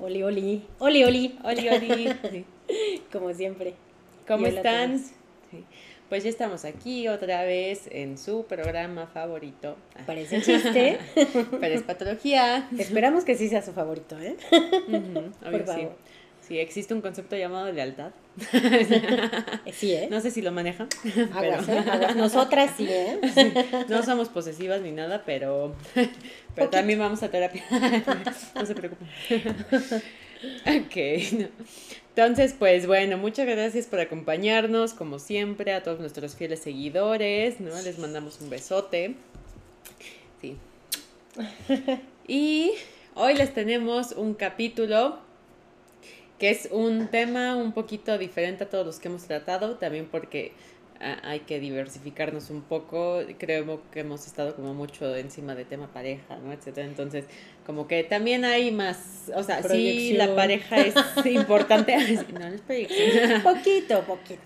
Oli, oli. Oli, oli. Oli, oli. Como siempre. ¿Cómo están? Pues ya estamos aquí otra vez en su programa favorito. Parece chiste. Pero es patología. Esperamos que sí sea su favorito, ¿eh? Por favor. Sí. existe un concepto llamado lealtad. Sí, ¿eh? No sé si lo manejan. Aguas, ¿eh? Nosotras sí, ¿eh? No somos posesivas ni nada, pero, pero también vamos a terapia. No se preocupen. Ok. Entonces, pues bueno, muchas gracias por acompañarnos, como siempre, a todos nuestros fieles seguidores, ¿no? Les mandamos un besote. Sí. Y hoy les tenemos un capítulo que es un tema un poquito diferente a todos los que hemos tratado, también porque hay que diversificarnos un poco. Creo que hemos estado como mucho encima de tema pareja, ¿no? Etcétera. Entonces, como que también hay más, o sea, sí, la pareja es importante. no, no es proyección. Poquito, poquito.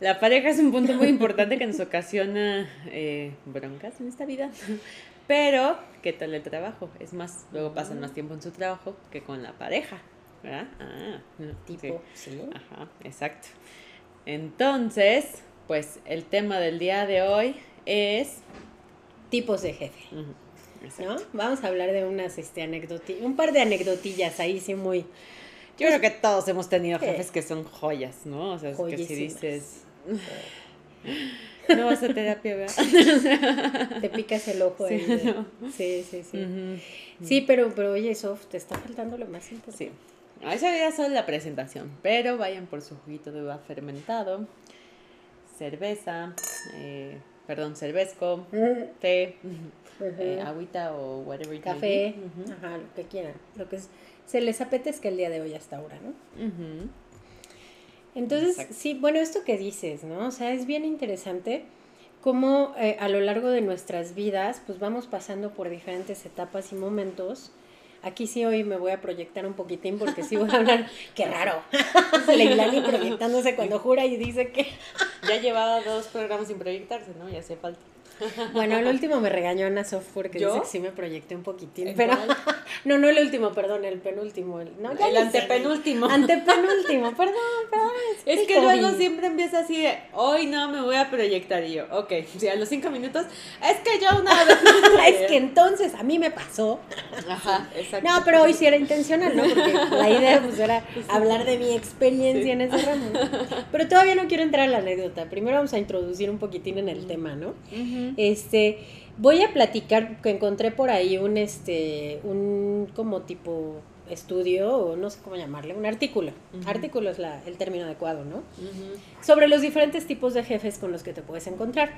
La pareja es un punto muy importante que nos ocasiona eh, broncas en esta vida. Pero, ¿qué tal el trabajo? Es más, luego pasan más tiempo en su trabajo que con la pareja. ¿Verdad? Ah, tipo, sí. Ajá, exacto. Entonces, pues el tema del día de hoy es... Tipos de jefe. ¿No? Vamos a hablar de unas este, anécdotas, un par de anecdotillas ahí sí muy... Yo creo que todos hemos tenido jefes que son joyas, ¿no? O sea, es que si dices... No vas a terapia, ¿verdad? Te picas el ojo. Sí, sí, sí. Sí, sí pero, pero oye, Sof, te está faltando lo más importante. Sí. A esa ya solo la presentación, pero vayan por su juguito de uva fermentado cerveza, eh, perdón, cervezco, té, eh, agüita o whatever. Café, ajá, lo que quieran. Lo que se les apetezca el día de hoy hasta ahora, ¿no? Entonces, sí, bueno, esto que dices, ¿no? O sea, es bien interesante cómo eh, a lo largo de nuestras vidas, pues vamos pasando por diferentes etapas y momentos Aquí sí hoy me voy a proyectar un poquitín porque sí voy a hablar. ¡Qué raro! Leilani proyectándose cuando jura y dice que. ya llevaba dos programas sin proyectarse, ¿no? Ya hacía falta. Bueno, el último me regañó Ana Software que dice que sí me proyecté un poquitín. Pero, no, no el último, perdón, el penúltimo. El, no, el antepenúltimo. Antepenúltimo, perdón, perdón. Es, que luego siempre empieza así de, hoy no me voy a proyectar. Y yo, ok, a los cinco minutos, es que yo una vez. es que entonces a mí me pasó. Ajá, exacto. No, pero hoy sí era intencional, ¿no? Porque la idea pues era hablar de mi experiencia en ese ramo. Pero todavía no quiero entrar a la anécdota. Primero vamos a introducir un poquitín en el tema, ¿no? Este, voy a platicar que encontré por ahí un este un como tipo estudio o no sé cómo llamarle, un artículo. Artículo es la, el término adecuado, ¿no? Sobre los diferentes tipos de jefes con los que te puedes encontrar.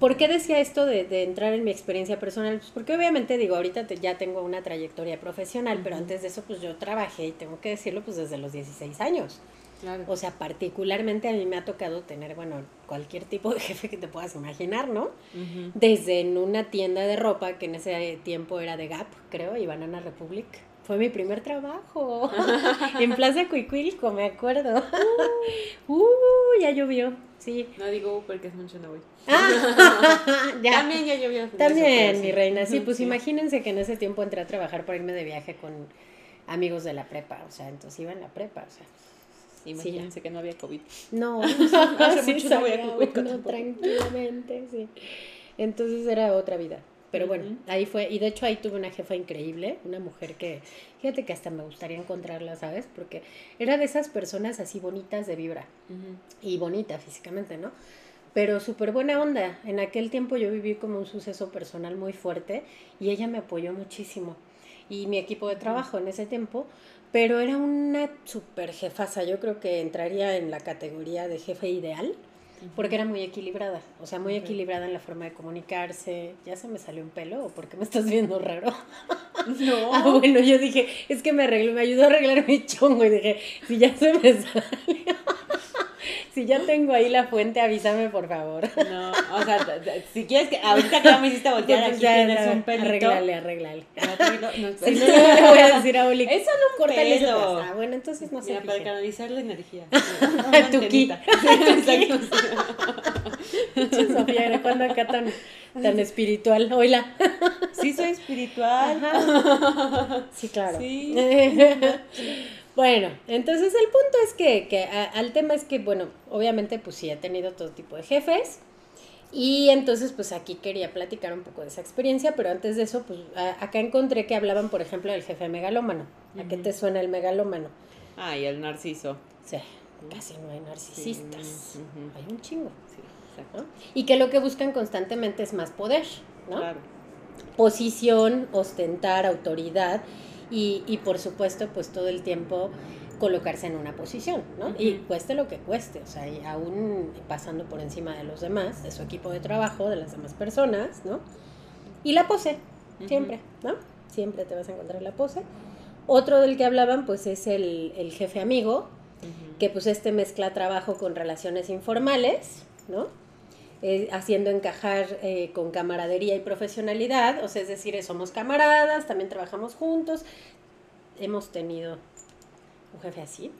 ¿Por qué decía esto de, entrar en mi experiencia personal? Pues porque obviamente digo, ahorita ya tengo una trayectoria profesional, pero antes de eso pues yo trabajé y tengo que decirlo pues desde los 16 años. O sea, particularmente a mí me ha tocado tener, bueno, cualquier tipo de jefe que te puedas imaginar, ¿no? Desde en una tienda de ropa, que en ese tiempo era de Gap, creo, y Banana Republic. Fue mi primer trabajo. en Plaza Cuicuilco, me acuerdo. Uh. uh, ya llovió. Sí. No digo porque es mucho no voy. Ah, También ya llovió. También, mi reina. Sí, pues imagínense que en ese tiempo entré a trabajar por irme de viaje con amigos de la prepa. O sea, entonces iba en la prepa. O sea, Imagínense que no había COVID. No, hace mucho no había COVID. tranquilamente, sí. Entonces era otra vida. Pero bueno, ahí fue, y de hecho ahí tuve una jefa increíble, una mujer que, fíjate que hasta me gustaría encontrarla, ¿sabes? Porque era de esas personas así bonitas de vibra y bonita físicamente, ¿no? Pero súper buena onda. En aquel tiempo yo viví como un suceso personal muy fuerte y ella me apoyó muchísimo. Y mi equipo de trabajo en ese tiempo, pero era una super jefasa, yo creo que entraría en la categoría de jefe ideal, porque era muy equilibrada, o sea, muy equilibrada en la forma de comunicarse. ¿Ya se me salió un pelo o por qué me estás viendo raro? No. Ah, bueno, yo dije, es que me arregló, me ayudó a arreglar mi chongo y dije, si ya se me salió. Si ya tengo ahí la fuente, avísame por favor. No, o sea, si quieres que ahorita que ya me hiciste voltear pues aquí ya, tienes un pelito. Arreglale, arreglale. No, no, si no, no le voy a decir a Oli. Eso no cortale pelo. Ah, bueno, entonces no sé. Mira, para canalizar la energía. tu ki. Sofía, ¿de cuándo acá tan, tan espiritual? Hola. Sí, soy espiritual. Sí, claro. Sí. Bueno, entonces el punto es que, que al tema es que, bueno, obviamente pues sí he tenido todo tipo de jefes y entonces pues aquí quería platicar un poco de esa experiencia, pero antes de eso pues acá encontré que hablaban por ejemplo del jefe megalómano. ¿A qué te suena el megalómano? Ah, y el narciso. Sí, casi no hay narcisistas, hay un chingo. Sí, exacto. Y que lo que buscan constantemente es más poder, ¿no? Claro. Posición, ostentar, autoridad y, y por supuesto pues todo el tiempo colocarse en una posición, ¿no? Y cueste lo que cueste, o sea, aún pasando por encima de los demás, de su equipo de trabajo, de las demás personas, ¿no? Y la pose, siempre, ¿no? Siempre te vas a encontrar la pose. Otro del que hablaban, pues, es el, el jefe amigo, que pues este mezcla trabajo con relaciones informales, ¿no? Eh, haciendo encajar eh, con camaradería y profesionalidad, o sea, es decir, somos camaradas, también trabajamos juntos, hemos tenido un jefe así,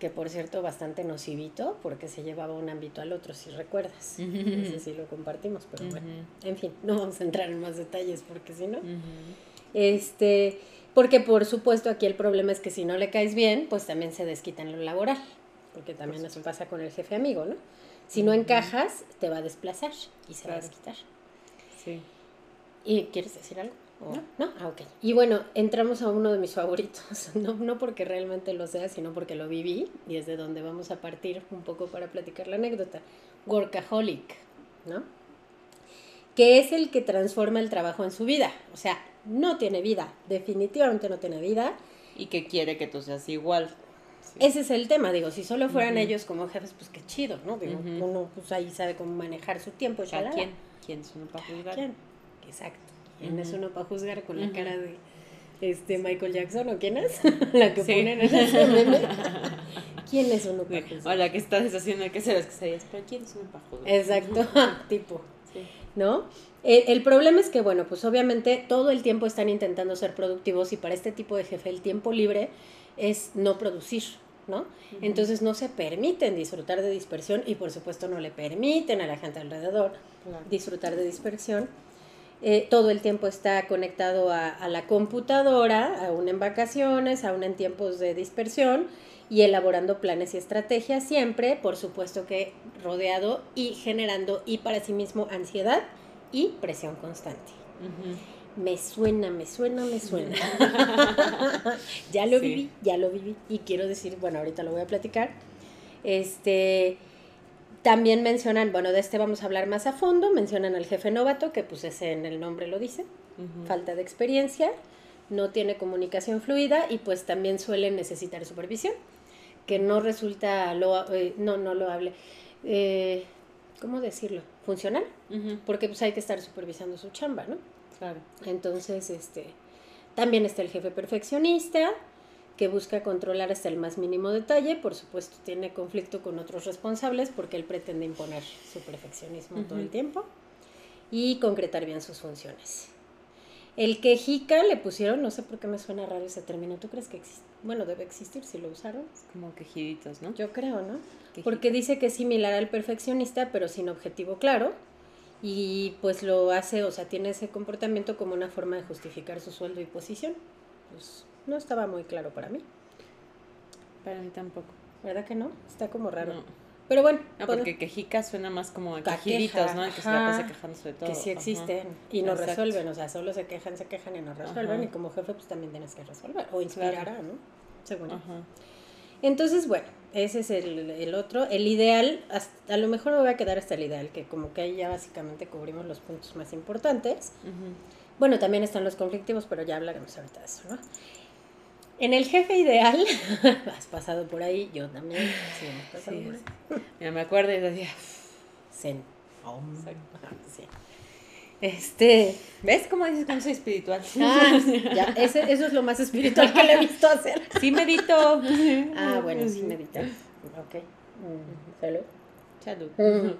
que por cierto bastante nocivito, porque se llevaba un ámbito al otro, si recuerdas, ese sí lo compartimos, pero bueno, en fin, no vamos a entrar en más detalles, porque si no, este, porque por supuesto aquí el problema es que si no le caes bien, pues también se desquita en lo laboral, porque también eso pasa con el jefe amigo, ¿no? Si no encajas, te va a desplazar y se va a desquitar. Sí. ¿Y quieres decir algo? ¿No? Ah, ok. Y bueno, entramos a uno de mis favoritos, no, no porque realmente lo sea, sino porque lo viví y es de donde vamos a partir un poco para platicar la anécdota. Workaholic, ¿no? Que es el que transforma el trabajo en su vida. O sea, no tiene vida, definitivamente no tiene vida. Y que quiere que tú seas igual. Ese es el tema, digo, si solo fueran ellos como jefes, pues qué chido, ¿no? Digo, uno pues ahí sabe cómo manejar su tiempo. ¿A quién? ¿Quién es uno para juzgar? ¿Quién? Exacto. ¿Quién es uno para juzgar con la cara de este Michael Jackson o quién es? la que ponen en ese meme. ¿Quién es uno para juzgar? O la que estás haciendo que se las que pero ¿quién es uno para juzgar? Exacto, tipo. ¿No? El, el, problema es que, bueno, pues obviamente todo el tiempo están intentando ser productivos y para este tipo de jefe el tiempo libre es no producir, ¿no? Entonces no se permiten disfrutar de dispersión y por supuesto no le permiten a la gente alrededor disfrutar de dispersión. Eh, todo el tiempo está conectado a, la computadora, aún en vacaciones, aún en tiempos de dispersión y elaborando planes y estrategias siempre, por supuesto que rodeado y generando y para sí mismo ansiedad y presión constante me suena, me suena, me suena. ya lo viví, ya lo viví. Y quiero decir, bueno, ahorita lo voy a platicar. Este, también mencionan, bueno, de este vamos a hablar más a fondo, mencionan al jefe novato, que pues ese en el nombre lo dice, falta de experiencia, no tiene comunicación fluida y pues también suele necesitar supervisión, que no resulta, lo, eh, no, no lo hable, eh, ¿cómo decirlo? Funcional, porque pues hay que estar supervisando su chamba, ¿no? Claro. Entonces, este, también está el jefe perfeccionista, que busca controlar hasta el más mínimo detalle, por supuesto tiene conflicto con otros responsables porque él pretende imponer su perfeccionismo todo el tiempo y concretar bien sus funciones. El quejica le pusieron, no sé por qué me suena raro ese término, ¿tú crees que existe? Bueno, debe existir si lo usaron. Como quejiditos, ¿no? Yo creo, ¿no? Porque dice que es similar al perfeccionista, pero sin objetivo claro y pues lo hace, o sea, tiene ese comportamiento como una forma de justificar su sueldo y posición. Pues no estaba muy claro para mí. Para mí tampoco. ¿Verdad que no? Está como raro. Pero bueno. No, porque quejica suena más como quejiditos, ¿no? Que se la pasa quejándose de todo. Que sí existen y no resuelven, o sea, solo se quejan, se quejan y no resuelven. Y como jefe, pues también tienes que resolver o inspirar ¿no? Según. Entonces, bueno, ese es el, otro. El ideal, a lo mejor me voy a quedar hasta el ideal, que como que ahí ya básicamente cubrimos los puntos más importantes. Bueno, también están los conflictivos, pero ya hablaremos ahorita de eso, ¿no? En el jefe ideal, has pasado por ahí, yo también. Sí, pasado Ya me acuerdo y decía, Zen. Oh, sí. Este, ¿Ves cómo dices que no soy espiritual? Ah, ya, eso es lo más espiritual que le he visto hacer. Sí medito. Ah, bueno, sí medita. Ok. Mm, salud. Salud. Mm.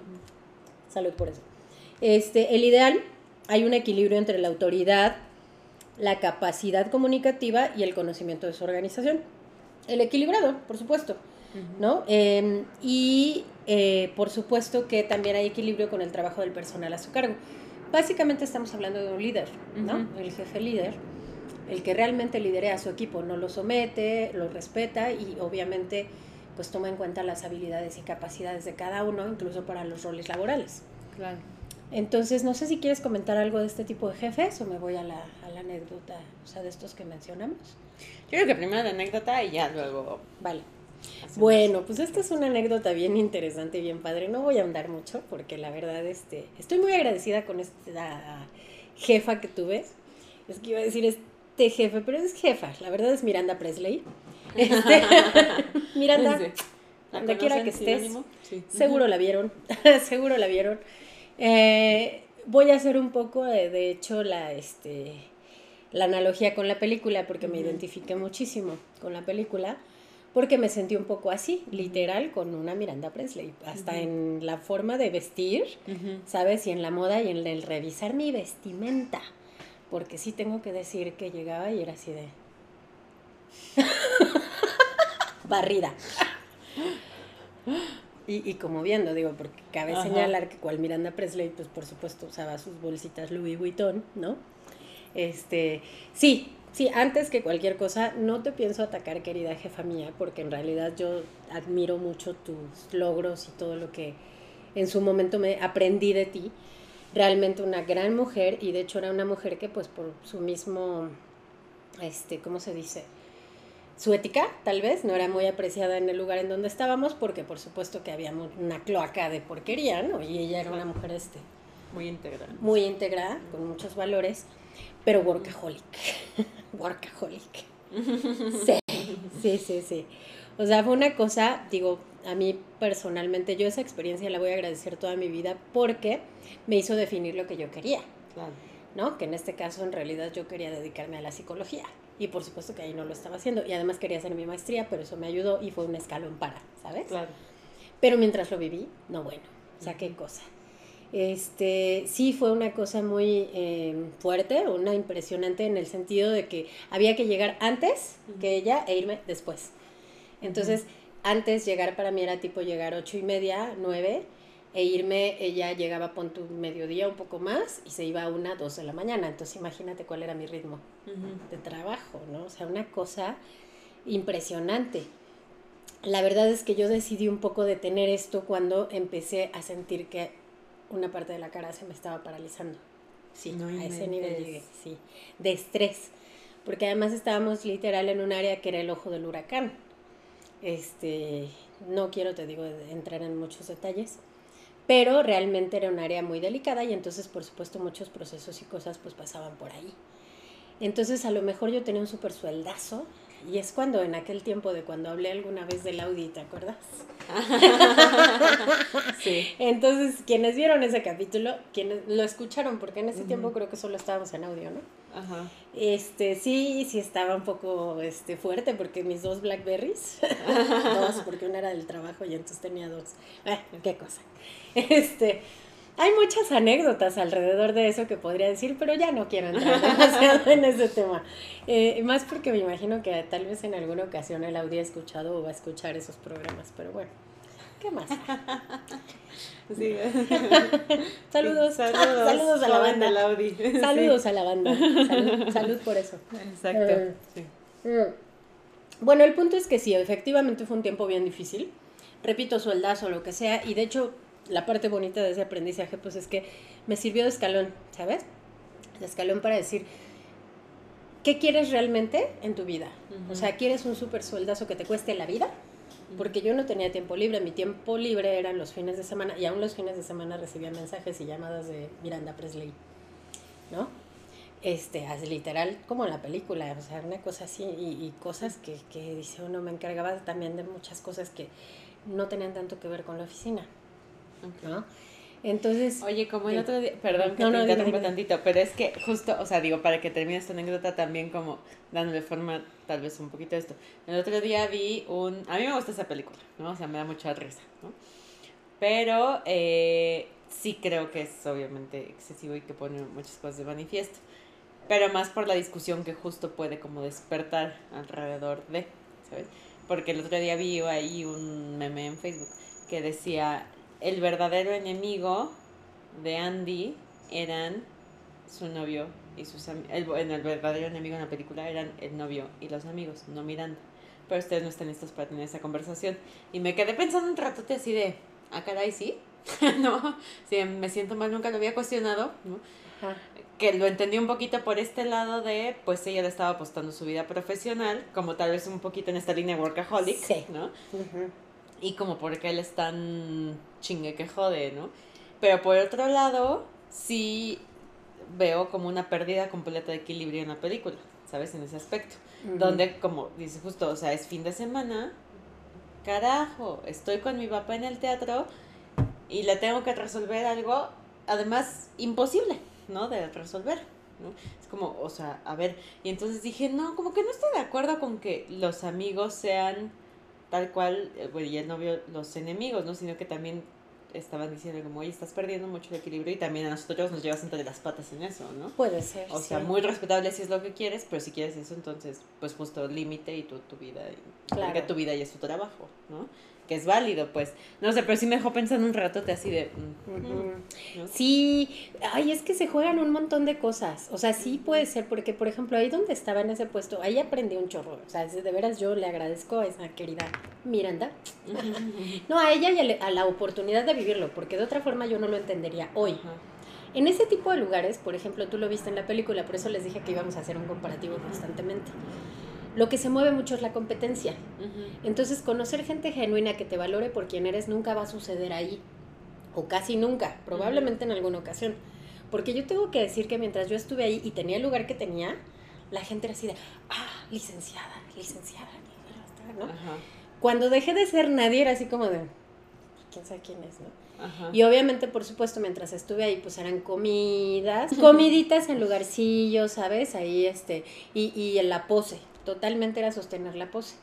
Salud por eso. Este, el ideal, hay un equilibrio entre la autoridad, la capacidad comunicativa y el conocimiento de su organización. El equilibrado, por supuesto, ¿no? Em, y eh, por supuesto que también hay equilibrio con el trabajo del personal a su cargo. Básicamente estamos hablando de un líder, ¿no? El jefe líder, el que realmente lidera a su equipo, no lo somete, lo respeta y obviamente pues toma en cuenta las habilidades y capacidades de cada uno, incluso para los roles laborales. Claro. Entonces, no sé si quieres comentar algo de este tipo de jefes o me voy a la, a la anécdota, o sea, de estos que mencionamos. Yo creo que primero la anécdota y ya luego. Vale. Bueno, pues esta es una anécdota bien interesante y bien padre. No voy a andar mucho porque la verdad este, estoy muy agradecida con esta jefa que tuve. Es que iba a decir este jefe, pero es jefa. La verdad es Miranda Presley. Este, Miranda, donde quiera que estés, seguro la vieron, seguro la vieron. Eh, voy a hacer un poco, de, de hecho, la, este, la analogía con la película porque me identifiqué muchísimo con la película porque me sentí un poco así, literal, con una Miranda Presley, hasta en la forma de vestir, ¿sabes? Y en la moda y en el revisar mi vestimenta, porque sí tengo que decir que llegaba y era así de... barrida. Y, y, como viendo, digo, porque cabe señalar que cual Miranda Presley, pues por supuesto usaba sus bolsitas Louis Vuitton, ¿no? Este, sí, Sí, antes que cualquier cosa, no te pienso atacar, querida jefa mía, porque en realidad yo admiro mucho tus logros y todo lo que en su momento me aprendí de ti. Realmente una gran mujer y de hecho era una mujer que pues por su mismo, este, ¿cómo se dice? Su ética, tal vez, no era muy apreciada en el lugar en donde estábamos porque por supuesto que había una cloaca de porquería, ¿no? Y ella era una mujer, este... Muy íntegra. Muy íntegra, con muchos valores pero workaholic. workaholic. Sí, sí, sí, sí. O sea, fue una cosa, digo, a mí personalmente, yo esa experiencia la voy a agradecer toda mi vida porque me hizo definir lo que yo quería. Claro. ¿No? Que en este caso, en realidad, yo quería dedicarme a la psicología. Y por supuesto que ahí no lo estaba haciendo. Y además quería hacer mi maestría, pero eso me ayudó y fue un escalón para, ¿sabes? Claro. Pero mientras lo viví, no bueno. O sea, qué cosa. Este, sí fue una cosa muy eh, fuerte, una impresionante en el sentido de que había que llegar antes que ella e irme después. Entonces, antes llegar para mí era tipo llegar ocho y media, nueve, e irme, ella llegaba por tu mediodía un poco más y se iba a una, dos de la mañana. Entonces, imagínate cuál era mi ritmo de trabajo, ¿no? O sea, una cosa impresionante. La verdad es que yo decidí un poco detener esto cuando empecé a sentir que una parte de la cara se me estaba paralizando. Sí, a ese nivel llegué, sí. De estrés. Porque además estábamos literal en un área que era el ojo del huracán. Este, no quiero, te digo, entrar en muchos detalles, pero realmente era un área muy delicada y entonces, por supuesto, muchos procesos y cosas pues pasaban por ahí. Entonces, a lo mejor yo tenía un súper sueldazo y es cuando en aquel tiempo de cuando hablé alguna vez del Audi, ¿te acuerdas? sí. Entonces, quienes vieron ese capítulo, quienes lo escucharon, porque en ese tiempo creo que solo estábamos en audio, ¿no? Ajá. Este, sí, sí estaba un poco este, fuerte porque mis dos Blackberries, dos, porque una era del trabajo y entonces tenía dos. Eh, qué cosa. Este, hay muchas anécdotas alrededor de eso que podría decir, pero ya no quiero entrar demasiado en ese tema. Eh, más porque me imagino que tal vez en alguna ocasión él habría escuchado o va a escuchar esos programas, pero bueno, ¿qué más? saludos, saludos, a la banda. Saludos a la banda. Salud, por eso. Exacto. Eh, mm. Bueno, el punto es que sí, efectivamente fue un tiempo bien difícil. Repito, sueldazo, lo que sea, y de hecho la parte bonita de ese aprendizaje, pues es que me sirvió de escalón, ¿sabes? De escalón para decir, ¿qué quieres realmente en tu vida? O sea, ¿quieres un súper sueldazo que te cueste la vida? Porque yo no tenía tiempo libre, mi tiempo libre eran los fines de semana, y aún los fines de semana recibía mensajes y llamadas de Miranda Presley, ¿no? Este, literal, como en la película, o sea, una cosa así, y, y cosas que, que dice uno, me encargaba también de muchas cosas que no tenían tanto que ver con la oficina. ¿No? Entonces. Oye, como el otro día. Perdón que te interrumpa tantito, pero es que justo, o sea, digo, para que termine esta anécdota también, como dándole forma, tal vez un poquito a esto. El otro día vi un. A mí me gusta esa película, ¿no? O sea, me da mucha risa, ¿no? Pero eh, sí creo que es obviamente excesivo y que pone muchas cosas de manifiesto. Pero más por la discusión que justo puede como despertar alrededor de, ¿sabes? Porque el otro día vi ahí un meme en Facebook que decía, el verdadero enemigo de Andy eran su novio y sus amigos. El, el verdadero enemigo en la película eran el novio y los amigos, no Miranda. Pero ustedes no están listos para tener esa conversación. Y me quedé pensando un ratote así de, ah, caray, sí. no, sí, me siento mal, nunca lo había cuestionado. ¿no? Que lo entendí un poquito por este lado de, pues ella le estaba apostando su vida profesional, como tal vez un poquito en esta línea workaholic, sí. ¿no? Y como porque él es tan chingue que jode, ¿no? Pero por otro lado, sí veo como una pérdida completa de equilibrio en la película, ¿sabes? En ese aspecto. Donde, como dice justo, o sea, es fin de semana, carajo, estoy con mi papá en el teatro y le tengo que resolver algo, además, imposible, ¿no? De resolver. ¿no? Es como, o sea, a ver, y entonces dije, no, como que no estoy de acuerdo con que los amigos sean tal cual, eh, bueno, y el novio los enemigos, ¿no? Sino que también estaban diciendo como, oye, estás perdiendo mucho el equilibrio y también a nosotros nos llevas entre las patas en eso, ¿no? Puede ser. O sea, muy respetable si es lo que quieres, pero si quieres eso, entonces, pues justo límite y tu, tu vida, y, claro. tu vida y es tu trabajo, ¿no? Que es válido, pues. No sé, pero sí me dejó pensando un ratote así de... Mm, sí, ay, es que se juegan un montón de cosas. O sea, sí puede ser, porque, por ejemplo, ahí donde estaba en ese puesto, ahí aprendí un chorro. O sea, de veras yo le agradezco a esa querida Miranda. no, a ella y a la oportunidad de vivirlo, porque de otra forma yo no lo entendería hoy. En ese tipo de lugares, por ejemplo, tú lo viste en la película, por eso les dije que íbamos a hacer un comparativo constantemente lo que se mueve mucho es la competencia. Entonces, conocer gente genuina que te valore por quien eres nunca va a suceder ahí. O casi nunca, probablemente en alguna ocasión. Porque yo tengo que decir que mientras yo estuve ahí y tenía el lugar que tenía, la gente era así de, ah, licenciada, licenciada, ¿no? Cuando dejé de ser nadie era así como de, quién sabe quién es, ¿no? Y obviamente, por supuesto, mientras estuve ahí, pues eran comidas, comiditas en lugarcillos, ¿sabes? Ahí, este, y, y en la pose, totalmente era sostener la pose.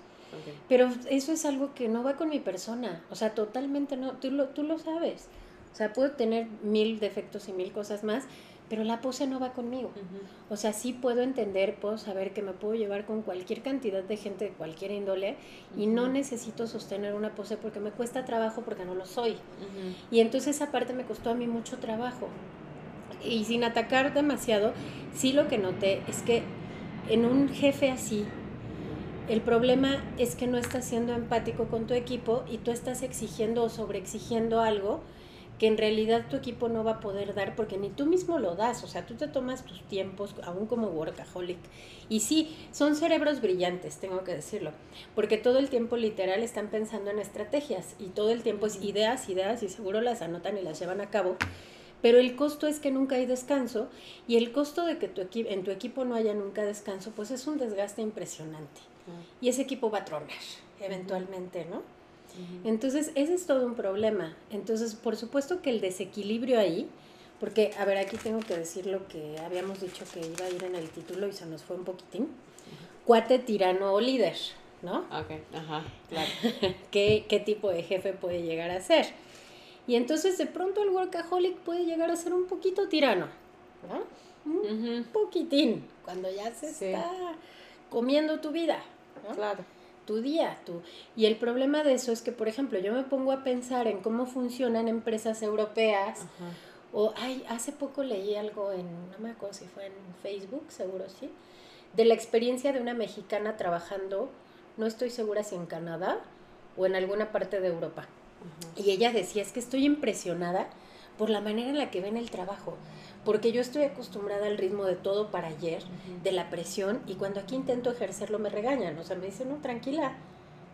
Pero eso es algo que no va con mi persona, o sea, totalmente no, tú lo, tú lo sabes. O sea, puedo tener mil defectos y mil cosas más, pero la pose no va conmigo. O sea, sí puedo entender, puedo saber que me puedo llevar con cualquier cantidad de gente de cualquier índole y no necesito sostener una pose porque me cuesta trabajo porque no lo soy. Y entonces esa parte me costó a mí mucho trabajo. Y sin atacar demasiado, sí lo que noté es que en un jefe así, el problema es que no estás siendo empático con tu equipo y tú estás exigiendo o sobreexigiendo algo que en realidad tu equipo no va a poder dar porque ni tú mismo lo das, o sea, tú te tomas tus tiempos aún como workaholic. Y sí, son cerebros brillantes, tengo que decirlo, porque todo el tiempo literal están pensando en estrategias y todo el tiempo es ideas, ideas y seguro las anotan y las llevan a cabo pero el costo es que nunca hay descanso y el costo de que tu en tu equipo no haya nunca descanso, pues es un desgaste impresionante. Y ese equipo va a tronar eventualmente, ¿no? Entonces, ese es todo un problema. Entonces, por supuesto que el desequilibrio ahí, porque, a ver, aquí tengo que decir lo que habíamos dicho que iba a ir en el título y se nos fue un poquitín. Cuate, tirano o líder, ¿no? Ok, ajá, claro. ¿Qué, ¿Qué tipo de jefe puede llegar a ser? Y entonces de pronto el workaholic puede llegar a ser un poquito tirano, ¿no? Un poquitín, cuando ya se está comiendo tu vida, ¿no? Claro. Tu día, tu... Y el problema de eso es que, por ejemplo, yo me pongo a pensar en cómo funcionan empresas europeas, o, ay, hace poco leí algo en, no me acuerdo si fue en Facebook, seguro sí, de la experiencia de una mexicana trabajando, no estoy segura si en Canadá o en alguna parte de Europa y ella decía, es que estoy impresionada por la manera en la que ven el trabajo, porque yo estoy acostumbrada al ritmo de todo para ayer, de la presión, y cuando aquí intento ejercerlo me regañan, o sea, me dicen, no, tranquila,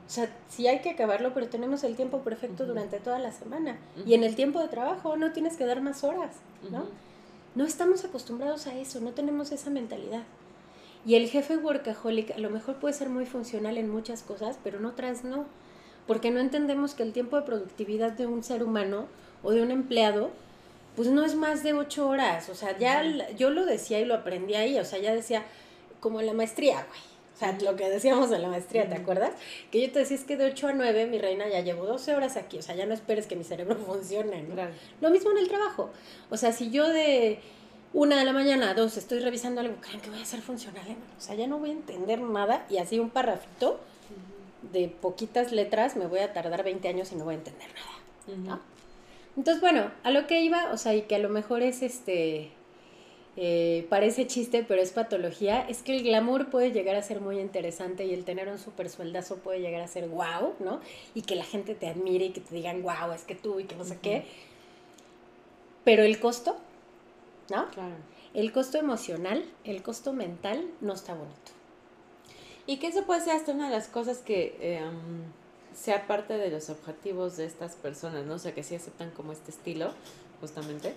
o sea, sí hay que acabarlo, pero tenemos el tiempo perfecto durante toda la semana, y en el tiempo de trabajo no tienes que dar más horas, ¿no? No estamos acostumbrados a eso, no tenemos esa mentalidad. Y el jefe workaholic a lo mejor puede ser muy funcional en muchas cosas, pero en otras no porque no entendemos que el tiempo de productividad de un ser humano o de un empleado pues no es más de ocho horas. O sea, ya yo lo decía y lo aprendí ahí. O sea, ya decía, como en la maestría, güey. O sea, lo que decíamos en la maestría, ¿te acuerdas? Que yo te decía es que de 8 a 9, mi reina, ya llevo 12 horas aquí. O sea, ya no esperes que mi cerebro funcione, ¿no? Lo mismo en el trabajo. O sea, si yo de una de la mañana a dos estoy revisando algo, ¿creen que voy a ser funcional? O sea, ya no voy a entender nada y así un parrafito de poquitas letras me voy a tardar 20 años y no voy a entender nada. Entonces, bueno, a lo que iba, o sea, y que a lo mejor es este, eh, parece chiste, pero es patología, es que el glamour puede llegar a ser muy interesante y el tener un super sueldazo puede llegar a ser wow, ¿no? Y que la gente te admire y que te digan wow, es que tú y que no sé qué. Pero el costo, ¿no? Claro. El costo emocional, el costo mental no está bonito. Y que eso puede ser hasta una de las cosas que em, sea parte de los objetivos de estas personas, ¿no? O sea, que sí aceptan como este estilo, justamente.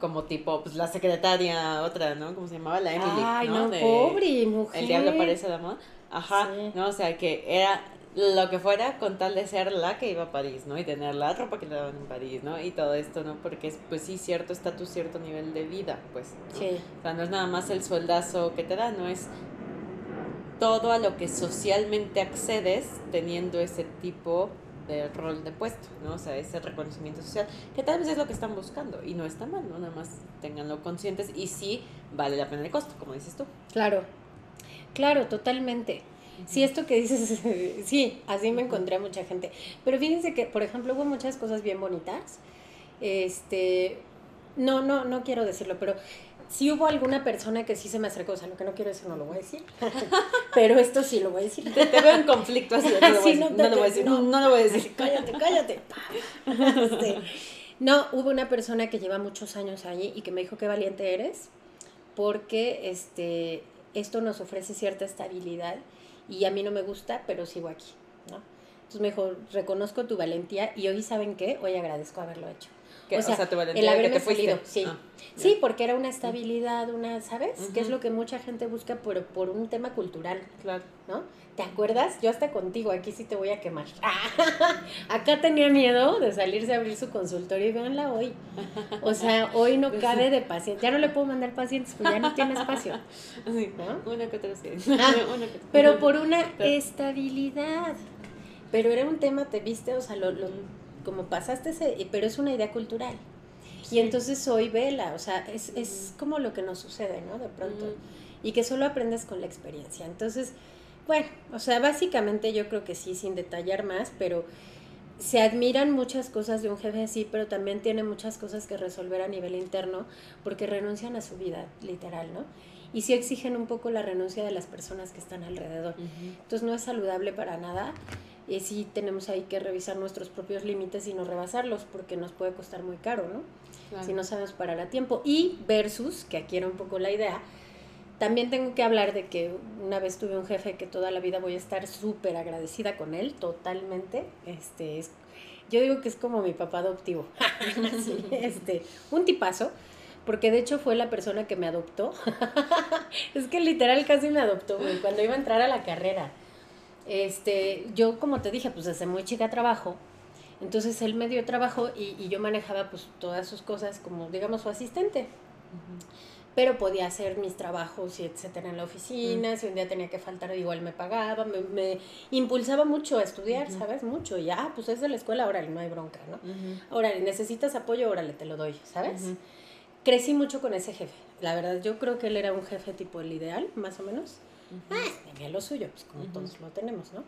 Como tipo, pues la secretaria, otra, ¿no? ¿Cómo se llamaba? La Emily. Ay, no, pobre mujer. El diablo parece la moda. Ajá, ¿no? O sea, que era lo que fuera con tal de ser la que iba a París, ¿no? Y tener la ropa que le daban en París, ¿no? Y todo esto, ¿no? Porque es, pues sí, cierto estatus, cierto nivel de vida, pues. Sí. O sea, no es nada más el sueldazo que te da, no es todo a lo que socialmente accedes teniendo ese tipo de rol de puesto, ¿no? O sea, ese reconocimiento social, que tal vez es lo que están buscando y no está mal, ¿no? Nada más tenganlo conscientes y sí vale la pena el costo, como dices tú. Claro, claro, totalmente. Sí, esto que dices, sí, así me encontré a mucha gente. Pero fíjense que, por ejemplo, hubo muchas cosas bien bonitas. Este, no, no, no quiero decirlo, pero sí hubo alguna persona que sí se me acercó, o sea, lo que no quiero decir no lo voy a decir, pero esto sí lo voy a decir. Te, veo en conflicto así, no, lo voy, no, no, lo voy a decir, no, no lo voy a decir. Cállate, cállate. No, hubo una persona que lleva muchos años allí y que me dijo qué valiente eres, porque este, esto nos ofrece cierta estabilidad y a mí no me gusta, pero sigo aquí, ¿no? Entonces me dijo, reconozco tu valentía y hoy, ¿saben qué? Hoy agradezco haberlo hecho o, sea, el haberme salido, sí. Ah, sí, porque era una estabilidad, una, ¿sabes? Que es lo que mucha gente busca por, por un tema cultural. Claro. ¿No? ¿Te acuerdas? Yo hasta contigo, aquí sí te voy a quemar. Acá tenía miedo de salirse a abrir su consultorio y véanla hoy. O sea, hoy no pues cabe de pacientes. Ya no le puedo mandar pacientes porque ya no tiene espacio. Sí, ¿no? Una que otra sí. Ah, pero por una estabilidad. Pero era un tema, te viste, o sea, lo, lo como pasaste ese, pero es una idea cultural. Y entonces hoy vela, o sea, es, es como lo que nos sucede, ¿no? De pronto. Y que solo aprendes con la experiencia. Entonces, bueno, o sea, básicamente yo creo que sí, sin detallar más, pero se admiran muchas cosas de un jefe así, pero también tiene muchas cosas que resolver a nivel interno porque renuncian a su vida, literal, ¿no? Y sí exigen un poco la renuncia de las personas que están alrededor. Entonces no es saludable para nada y sí tenemos ahí que revisar nuestros propios límites y no rebasarlos porque nos puede costar muy caro, ¿no? Si no sabemos parar a tiempo. Y versus, que aquí era un poco la idea, también tengo que hablar de que una vez tuve un jefe que toda la vida voy a estar súper agradecida con él, totalmente. Este, es, yo digo que es como mi papá adoptivo. este, un tipazo, porque de hecho fue la persona que me adoptó. es que literal casi me adoptó, cuando iba a entrar a la carrera. Este, yo como te dije, pues desde muy chica trabajo, entonces él me dio trabajo y, yo manejaba pues todas sus cosas como digamos su asistente. Pero podía hacer mis trabajos y etcétera en la oficina, si un día tenía que faltar igual me pagaba, me, impulsaba mucho a estudiar, ¿sabes? Mucho. Y ya, pues es de la escuela, órale, no hay bronca, ¿no? Órale, necesitas apoyo, órale, te lo doy, ¿sabes? Crecí mucho con ese jefe. La verdad, yo creo que él era un jefe tipo el ideal, más o menos. Ah, tenía lo suyo, pues como todos lo tenemos, ¿no?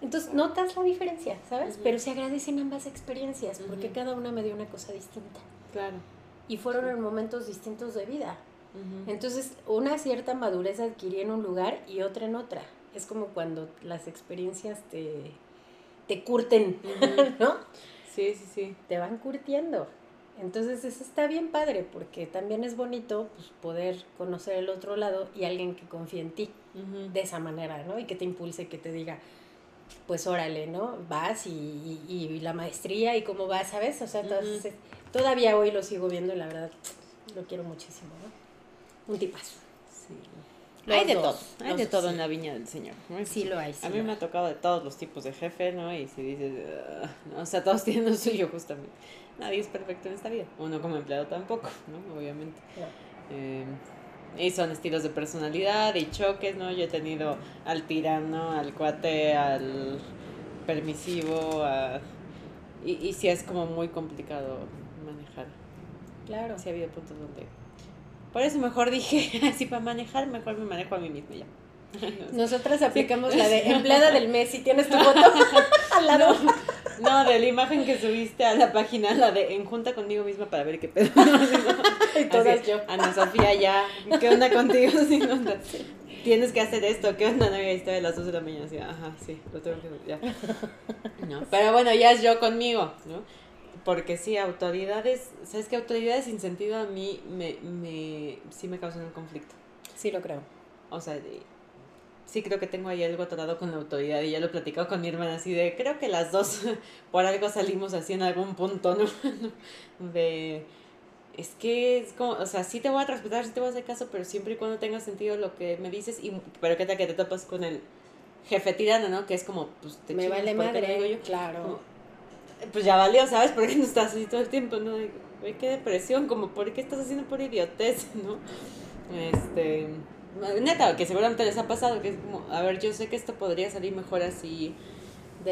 Entonces notas la diferencia, ¿sabes? Pero se agradecen ambas experiencias porque cada una me dio una cosa distinta. Claro. Y fueron en momentos distintos de vida. Entonces, una cierta madurez adquirí en un lugar y otra en otra. Es como cuando las experiencias te, te curten, ¿no? Sí, sí, sí. Te van curtiendo. Entonces eso está bien padre porque también es bonito pues, poder conocer el otro lado y alguien que confíe en ti de esa manera, ¿no? Y que te impulse, que te diga, pues órale, ¿no? Vas y, y, la maestría y cómo vas, ¿sabes? O sea, todavía hoy lo sigo viendo y la verdad lo quiero muchísimo, ¿no? Un tipazo. Sí. hay de todo, hay de todo en la viña del Señor. Sí lo hay. a mí me ha tocado de todos los tipos de jefe, ¿no? Y si dices, o sea, todos tienen lo suyo justamente. Nadie es perfecto en esta vida. Uno como empleado tampoco, ¿no? Obviamente. Eh, y son estilos de personalidad y choques, ¿no? Yo he tenido al tirano, al cuate, al permisivo, a... y, y sí es como muy complicado manejar. Claro. Sí ha habido puntos donde por eso mejor dije, así para manejar, mejor me manejo a mí misma ya. Nosotras aplicamos la de empleada del mes y tienes tu foto al lado. No, de la imagen que subiste a la página, la de en junta conmigo misma para ver qué pedo. y todas yo. Ana Sofía, ya, ¿qué onda contigo? Tienes que hacer esto, ¿qué onda? No, había historia de las 12 de la mañana, así, ajá, sí, lo tengo que ya. No, pero bueno, ya es yo conmigo, ¿no? Porque sí, autoridades, ¿sabes qué? Autoridades sin sentido a mí me, me, sí me causan un conflicto. Sí, lo creo. O sea, sí creo que tengo ahí algo atorado con la autoridad y ya lo he platicado con mi hermana así de, creo que las dos por algo salimos así en algún punto, ¿no? de, es que es como, o sea, sí te voy a respetar, sí te voy a hacer caso, pero siempre y cuando tenga sentido lo que me dices, y, pero qué tal que te topas con el jefe tirano, ¿no? Que es como, pues te Me vale madre, yo? claro pues ya valió, ¿sabes? ¿Por qué no estás así todo el tiempo? ¿No? Güey, qué depresión, como, ¿por qué estás haciendo por idiotez? ¿No? Este. Neta, que seguramente les ha pasado, que es como, a ver, yo sé que esto podría salir mejor así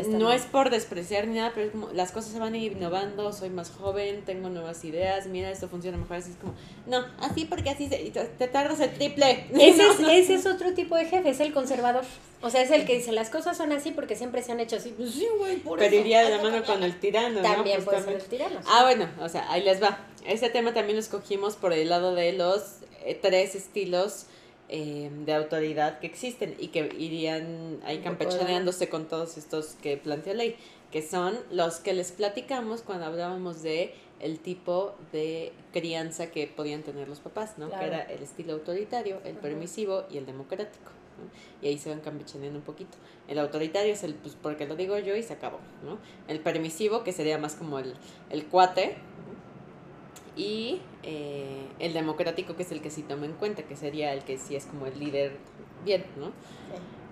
no es por despreciar ni nada, pero es como las cosas se van innovando, soy más joven, tengo nuevas ideas, mira, esto funciona mejor, así es como, no, así porque así te tardas el triple. Ese, es, ese es otro tipo de jefe, es el conservador. O sea, es el que dice las cosas son así porque siempre se han hecho así. Pues sí, güey, por Pero iría de la mano con el tirano, También puede ser el tirano. Ah, bueno, o sea, ahí les va. Este tema también lo escogimos por el lado de los eh, tres estilos Em, de autoridad que existen y que irían ahí campechaneándose con todos estos que plantea ley, que son los que les platicamos cuando hablábamos de el tipo de crianza que podían tener los papás, ¿no? Que era el estilo autoritario, el permisivo y el democrático. Y ahí se van campechaneando un poquito. El autoritario es el, pues porque lo digo yo y se acabó, ¿no? El permisivo, que sería más como el, el cuate, y eh, el democrático, que es el que sí toma en cuenta, que sería el que sí es como el líder bien, ¿no?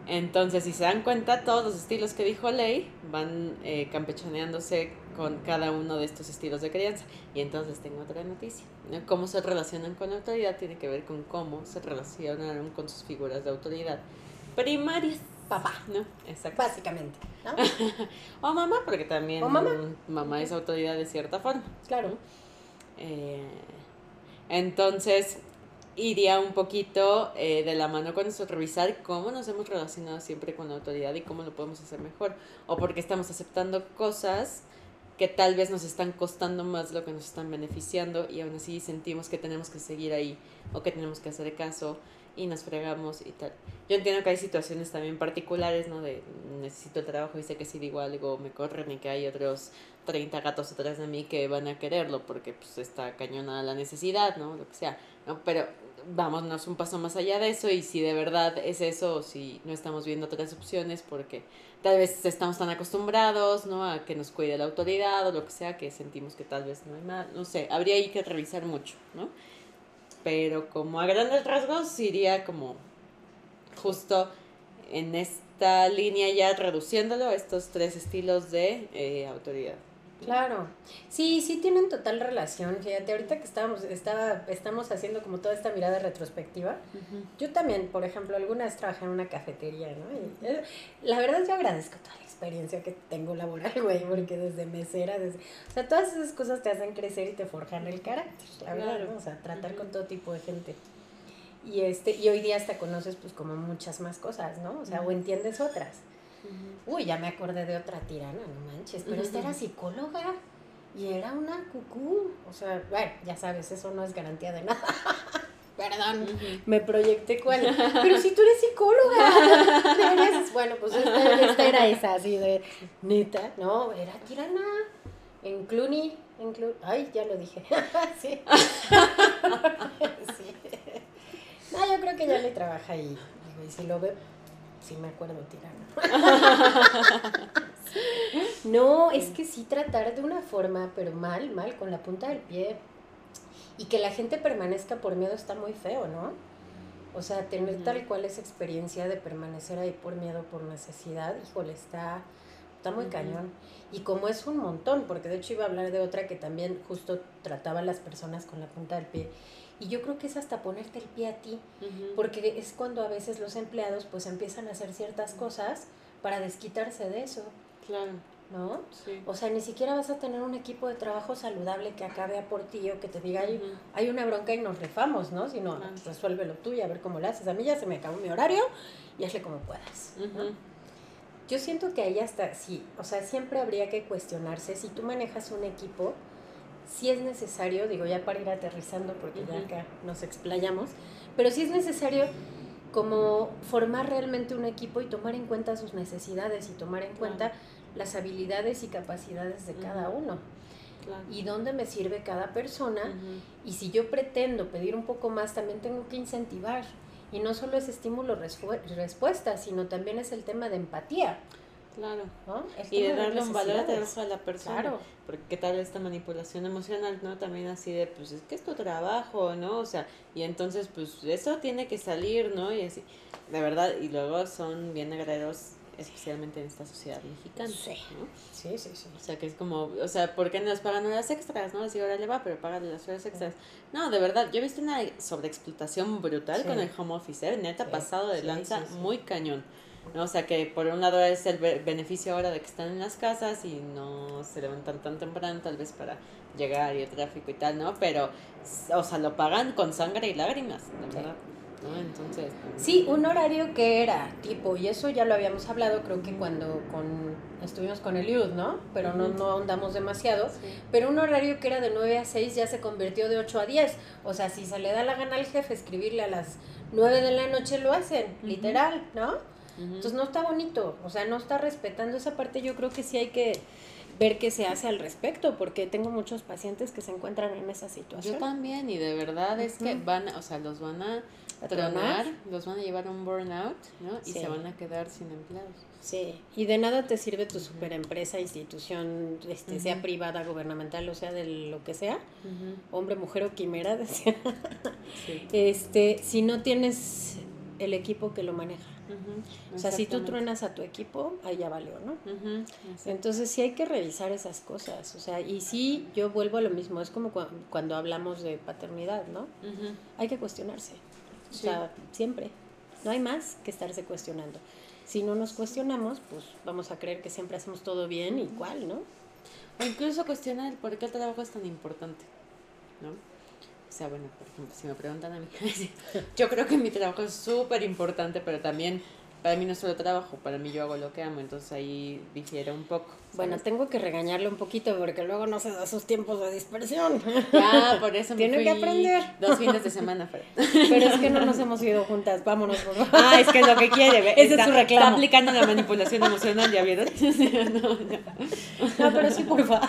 Entonces, si se dan cuenta, todos los estilos que dijo Ley van eh, campechaneándose con cada uno de estos estilos de crianza. Y entonces tengo otra noticia. Cómo se relacionan con la autoridad tiene que ver con cómo se relacionaron con sus figuras de autoridad primarias. Papá. ¿No? Exacto. Básicamente. ¿no? o mamá, porque también mamá? mamá es autoridad de cierta forma. Claro. Eh, entonces, iría un poquito eh, de la mano con eso, revisar cómo nos hemos relacionado siempre con la autoridad y cómo lo podemos hacer mejor. O porque estamos aceptando cosas que tal vez nos están costando más lo que nos están beneficiando y aún así sentimos que tenemos que seguir ahí o que tenemos que hacer caso y nos fregamos y tal. Yo entiendo que hay situaciones también particulares, ¿no? De necesito trabajo y sé que si digo algo me corren y que hay otros 30 gatos atrás de mí que van a quererlo porque pues está cañona la necesidad, ¿no? Lo que sea, ¿no? Pero vámonos un paso más allá de eso y si de verdad es eso o si no estamos viendo otras opciones porque tal vez estamos tan acostumbrados, ¿no? A que nos cuide la autoridad o lo que sea que sentimos que tal vez no hay más, no sé, habría ahí que revisar mucho, ¿no? Pero como a grandes rasgos iría como justo en esta línea ya reduciéndolo estos tres estilos de eh, autoridad. Claro, sí, sí tienen total relación. Fíjate, ahorita que estábamos, estaba, estamos haciendo como toda esta mirada retrospectiva, yo también, por ejemplo, alguna vez trabajé en una cafetería, ¿no? Y, eh, la verdad yo agradezco toda la experiencia que tengo laboral, güey, porque desde mesera, desde... O sea, todas esas cosas te hacen crecer y te forjan el carácter, la verdad, ¿no? O sea, tratar con todo tipo de gente. Y, este, y hoy día hasta conoces pues como muchas más cosas, ¿no? O sea, o entiendes otras. Uy, ya me acordé de otra tirana, no manches, pero esta era psicóloga y era una cucú. O sea, bueno, ya sabes, eso no es garantía de nada. Perdón, me proyecté cuál. Pero si tú eres psicóloga, bueno, pues esta, era esa, así de neta, no, era tirana en Cluny, en Cluny, ay, ya lo dije, sí. sí. No, yo creo que ya le trabaja ahí. y si lo ve, sí me acuerdo tirana. no, es que sí tratar de una forma, pero mal, mal, con la punta del pie. Y que la gente permanezca por miedo está muy feo, ¿no? O sea, tener tal cual esa experiencia de permanecer ahí por miedo, por necesidad, híjole, está, está muy cañón. Y como es un montón, porque de hecho iba a hablar de otra que también justo trataba a las personas con la punta del pie. Y yo creo que es hasta ponerte el pie a ti, porque es cuando a veces los empleados pues empiezan a hacer ciertas cosas para desquitarse de eso. Claro. ¿No? O sea, ni siquiera vas a tener un equipo de trabajo saludable que acabe a por ti o que te diga, hay, hay una bronca y nos refamos, ¿no? Sino, resuélvelo tú y a ver cómo lo haces. A mí ya se me acabó mi horario y hazle como puedas. Yo siento que ahí hasta, sí, o sea, siempre habría que cuestionarse si tú manejas un equipo, si es necesario, digo ya para ir aterrizando porque ya acá nos explayamos, pero si es necesario como formar realmente un equipo y tomar en cuenta sus necesidades y tomar en cuenta las habilidades y capacidades de cada uno. Y dónde me sirve cada persona. Y si yo pretendo pedir un poco más, también tengo que incentivar. Y no solo es estímulo-respuesta, sino también es el tema de empatía. Claro. Y de darle un valor a la persona. Claro. Porque qué tal esta manipulación emocional, ¿no? También así de, pues es que es tu trabajo, ¿no? O sea, y entonces, pues eso tiene que salir, ¿no? Y así, de verdad, y luego son bien agredos especialmente en esta sociedad mexicana. Sí. sí, sí, sí. O sea, que es como, o sea, ¿por qué no les pagan horas extras? No, si ahora le va, pero pagan las horas extras. No, de verdad, yo he visto una sobreexplotación brutal con el home office, ¿eh? neta, pasado de lanza, muy cañón. ¿no? O sea, que por un lado es el beneficio ahora de que están en las casas y no se levantan tan temprano, tal vez para llegar y el tráfico y tal, ¿no? Pero, o sea, lo pagan con sangre y lágrimas, de verdad. ¿No? Entonces. Sí, un horario que era tipo, y eso ya lo habíamos hablado, creo que cuando con estuvimos con Eliud, ¿no? Pero no, no ahondamos demasiado. Pero un horario que era de 9 a 6 ya se convirtió de 8 a 10. O sea, si se le da la gana al jefe escribirle a las 9 de la noche, lo hacen, literal, ¿no? Entonces no está bonito, o sea, no está respetando esa parte. Yo creo que sí hay que ver qué se hace al respecto, porque tengo muchos pacientes que se encuentran en esa situación. Yo también, y de verdad es que van, o sea, los van a tronar, los van a llevar a un burnout, ¿no? Y se van a quedar sin empleados. Sí, y de nada te sirve tu superempresa, institución, este, sea privada, gubernamental, o sea, de lo que sea, hombre, mujer o quimera, decía, este, si no tienes el equipo que lo maneja. O sea, si tú truenas a tu equipo, ahí ya valió, ¿no? Entonces sí hay que revisar esas cosas. O sea, y sí, yo vuelvo a lo mismo, es como cuando hablamos de paternidad, ¿no? Hay que cuestionarse. O sea, siempre. No hay más que estarse cuestionando. Si no nos cuestionamos, pues vamos a creer que siempre hacemos todo bien y cuál, ¿no? O incluso cuestionar por qué el trabajo es tan importante, ¿no? O sea, bueno, por ejemplo, si me preguntan a mí, yo creo que mi trabajo es súper importante, pero también para mí no es solo trabajo, para mí yo hago lo que amo, entonces ahí difiere un poco. Bueno, tengo que regañarle un poquito porque luego no se da sus tiempos de dispersión. Ya, por eso me Tiene que aprender. Dos fines de semana, pero. pero es que no nos hemos ido juntas, vámonos. Por favor. Ah, es que es lo que quiere. Ese es su reclamo. Está aplicando la manipulación emocional, ¿ya vieron? no, no. pero sí, por favor.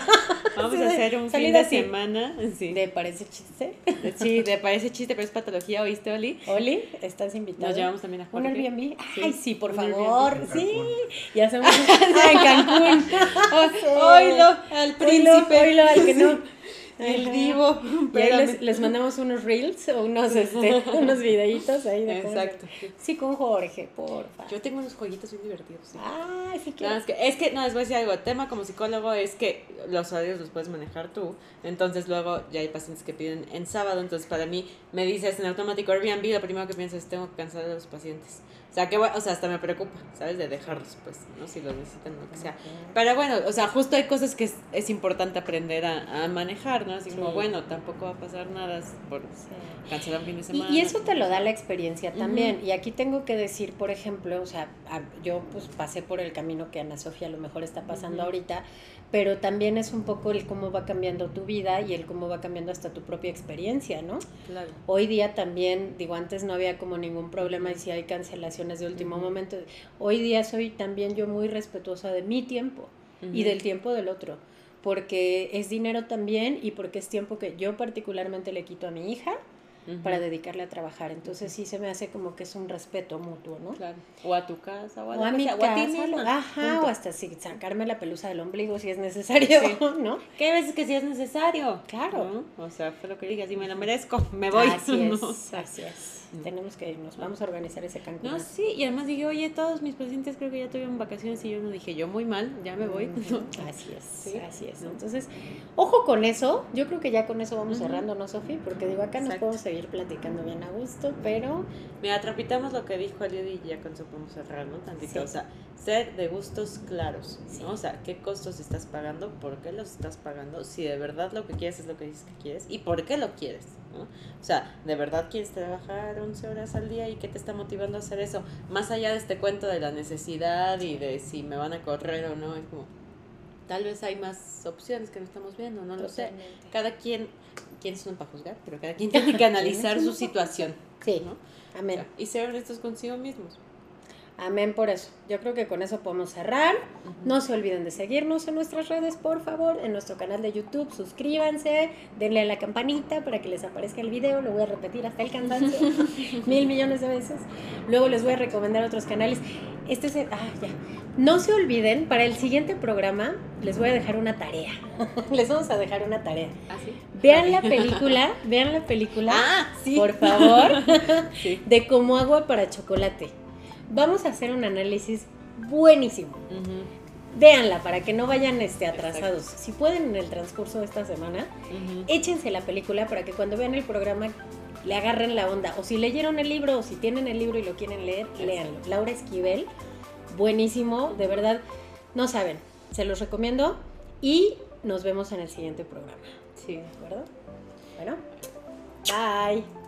Vamos a hacer un fin de semana. Sí. ¿De parece chiste? Sí, de parece chiste, pero es patología, ¿oíste, Oli? Oli, estás invitada. Nos llevamos también a Jorge. ¿Un Airbnb? Ay, sí, por favor. Sí. Y hacemos en Cancún. Oilo, al príncipe. Oilo, al que no. El divo. Y ahí les, mandamos unos reels o unos, este, unos videitos ahí de Exacto. Sí, con Jorge, porfa. Yo tengo unos jueguitos muy divertidos. Sí. Ah, sí claro. es, que, es que, no, les voy a decir algo. El tema como psicólogo es que los horarios los puedes manejar tú. Entonces luego ya hay pacientes que piden en sábado. Entonces para mí me dices en automático Airbnb, lo primero que pienso es tengo que cansar a los pacientes. O sea, que, o sea, hasta me preocupa, ¿sabes? De dejarlos, pues, ¿no? Si los necesitan, lo que sea. Pero bueno, o sea, justo hay cosas que es, importante aprender a, manejar, ¿no? Así como, bueno, tampoco va a pasar nada por cancelar un fin de semana. Y, eso te lo da la experiencia también. Y aquí tengo que decir, por ejemplo, o sea, yo pues pasé por el camino que Ana Sofía a lo mejor está pasando ahorita, pero también es un poco el cómo va cambiando tu vida y el cómo va cambiando hasta tu propia experiencia, ¿no? Claro. Hoy día también, digo, antes no había como ningún problema y si hay cancelaciones de último momento, hoy día soy también yo muy respetuosa de mi tiempo y del tiempo del otro, porque es dinero también y porque es tiempo que yo particularmente le quito a mi hija para dedicarle a trabajar. Entonces sí se me hace como que es un respeto mutuo, ¿no? Claro. O a tu casa, o a, o a mi casa, casa, o a ti misma. ajá, o hasta si sacarme la pelusa del ombligo si es necesario, ¿no? Que hay veces que sí es necesario. Claro. ¿no? O sea, fue lo que dije, si me lo merezco, me voy. Así ¿no? es, así es. Tenemos que irnos, vamos a organizar ese Cancún. No, sí, y además dije, oye, todos mis pacientes creo que ya tuvieron vacaciones y yo no dije, yo muy mal, ya me voy. ¿no? Así es, Sí. así es. Entonces, ojo con eso. Yo creo que ya con eso vamos Ujú. cerrando, ¿no, Sofi? Porque digo, acá nos Exacto. podemos seguir platicando bien a gusto, pero Mira, trapitamos lo que dijo Eliud y ya con eso podemos cerrar, ¿no? Tantito. Sí. O sea, ser de gustos claros, Sí. ¿no? O sea, qué costos estás pagando, por qué los estás pagando, si de verdad lo que quieres es lo que dices que quieres y por qué lo quieres, ¿no? O sea, ¿de verdad quieres trabajar 11 horas al día y qué te está motivando a hacer eso? Más allá de este cuento de la necesidad y de si me van a correr o no, es como, tal vez hay más opciones que no estamos viendo, no lo sé. Totalmente. Cada quien, quién son para juzgar, pero cada quien tiene que analizar su situación, Sí, ¿no? amén. Y ser honestos consigo mismos. Amén por eso. Yo creo que con eso podemos cerrar. No se olviden de seguirnos en nuestras redes, por favor, en nuestro canal de YouTube. Suscríbanse, denle a la campanita para que les aparezca el video. Lo voy a repetir hasta el cansancio mil millones de veces. Luego les voy a recomendar otros canales. Este es el- ah, ya. No se olviden, para el siguiente programa les voy a dejar una tarea. les vamos a dejar una tarea. ¿Ah, sí? Vean la película, vean la película. Ah, sí. Por favor. Sí. de como agua para chocolate. Vamos a hacer un análisis buenísimo. Ujú, Véanla para que no vayan este, atrasados. Si pueden en el transcurso de esta semana, échense la película para que cuando vean el programa le agarren la onda. O si leyeron el libro o si tienen el libro y lo quieren leer, léanlo. Laura Esquivel, buenísimo, de verdad, no saben. Se los recomiendo y nos vemos en el siguiente programa. Sí. ¿De acuerdo? Bueno, bye.